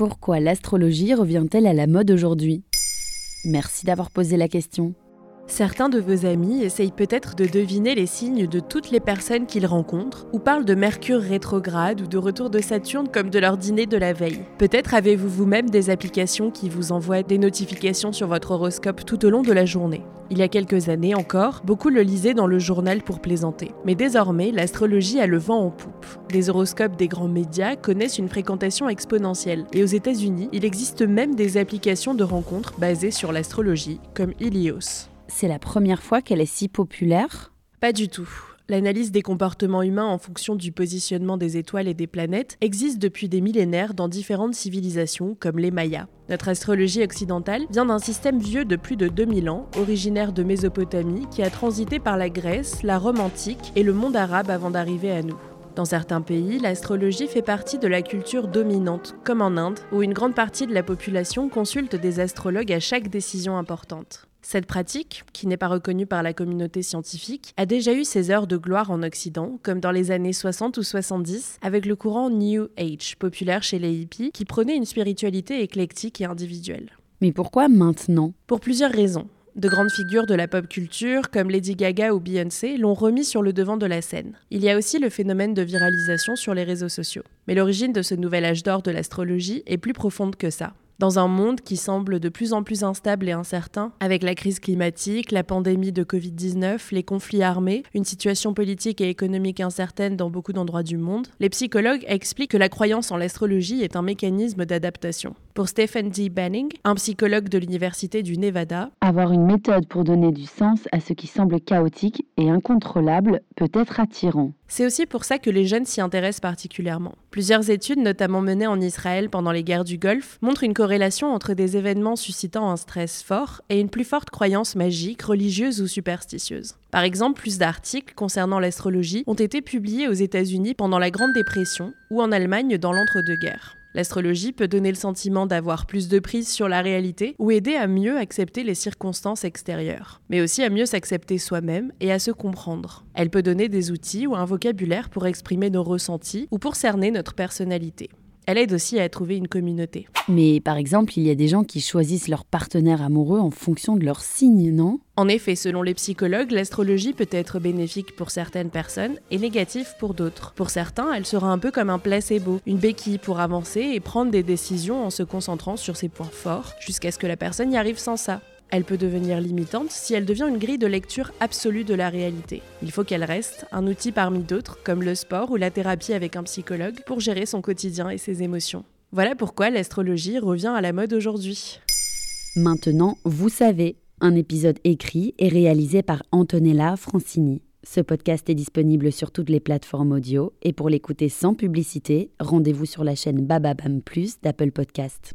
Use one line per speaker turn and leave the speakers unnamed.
Pourquoi l'astrologie revient-elle à la mode aujourd'hui? Merci d'avoir posé la question.
Certains de vos amis essayent peut-être de deviner les signes de toutes les personnes qu'ils rencontrent, ou parlent de Mercure rétrograde ou de retour de Saturne comme de leur dîner de la veille. Peut-être avez-vous vous-même des applications qui vous envoient des notifications sur votre horoscope tout au long de la journée. Il y a quelques années encore, beaucoup le lisaient dans le journal pour plaisanter. Mais désormais, l'astrologie a le vent en poupe. Les horoscopes des grands médias connaissent une fréquentation exponentielle. Et aux États-Unis, il existe même des applications de rencontres basées sur l'astrologie, comme Ilios
c'est la première fois qu'elle est si populaire?
Pas du tout. L'analyse des comportements humains en fonction du positionnement des étoiles et des planètes existe depuis des millénaires dans différentes civilisations comme les Mayas. Notre astrologie occidentale vient d'un système vieux de plus de 2000 ans, originaire de Mésopotamie, qui a transité par la Grèce, la Rome antique et le monde arabe avant d'arriver à nous. Dans certains pays, l'astrologie fait partie de la culture dominante, comme en Inde, où une grande partie de la population consulte des astrologues à chaque décision importante. Cette pratique, qui n'est pas reconnue par la communauté scientifique, a déjà eu ses heures de gloire en Occident, comme dans les années 60 ou 70, avec le courant New Age, populaire chez les hippies, qui prônait une spiritualité éclectique et individuelle.
Mais pourquoi maintenant?
Pour plusieurs raisons. De grandes figures de la pop culture, comme Lady Gaga ou Beyoncé, l'ont remis sur le devant de la scène. Il y a aussi le phénomène de viralisation sur les réseaux sociaux. Mais l'origine de ce nouvel âge d'or de l'astrologie est plus profonde que ça. Dans un monde qui semble de plus en plus instable et incertain, avec la crise climatique, la pandémie de Covid-19, les conflits armés, une situation politique et économique incertaine dans beaucoup d'endroits du monde, les psychologues expliquent que la croyance en l'astrologie est un mécanisme d'adaptation. Pour Stephen D. Banning, un psychologue de l'Université du Nevada,
avoir une méthode pour donner du sens à ce qui semble chaotique et incontrôlable peut être attirant.
C'est aussi pour ça que les jeunes s'y intéressent particulièrement. Plusieurs études, notamment menées en Israël pendant les guerres du Golfe, montrent une corrélation entre des événements suscitant un stress fort et une plus forte croyance magique, religieuse ou superstitieuse. Par exemple, plus d'articles concernant l'astrologie ont été publiés aux États-Unis pendant la Grande Dépression ou en Allemagne dans l'entre-deux-guerres. L'astrologie peut donner le sentiment d'avoir plus de prise sur la réalité ou aider à mieux accepter les circonstances extérieures, mais aussi à mieux s'accepter soi-même et à se comprendre. Elle peut donner des outils ou un vocabulaire pour exprimer nos ressentis ou pour cerner notre personnalité. Elle aide aussi à trouver une communauté.
Mais par exemple, il y a des gens qui choisissent leur partenaire amoureux en fonction de leur signe, non?
En effet, selon les psychologues, l'astrologie peut être bénéfique pour certaines personnes et négative pour d'autres. Pour certains, elle sera un peu comme un placebo, une béquille pour avancer et prendre des décisions en se concentrant sur ses points forts, jusqu'à ce que la personne y arrive sans ça. Elle peut devenir limitante si elle devient une grille de lecture absolue de la réalité. Il faut qu'elle reste un outil parmi d'autres, comme le sport ou la thérapie avec un psychologue, pour gérer son quotidien et ses émotions. Voilà pourquoi l'astrologie revient à la mode aujourd'hui.
Maintenant, vous savez, un épisode écrit et réalisé par Antonella Francini. Ce podcast est disponible sur toutes les plateformes audio et pour l'écouter sans publicité, rendez-vous sur la chaîne Bababam Plus d'Apple Podcast.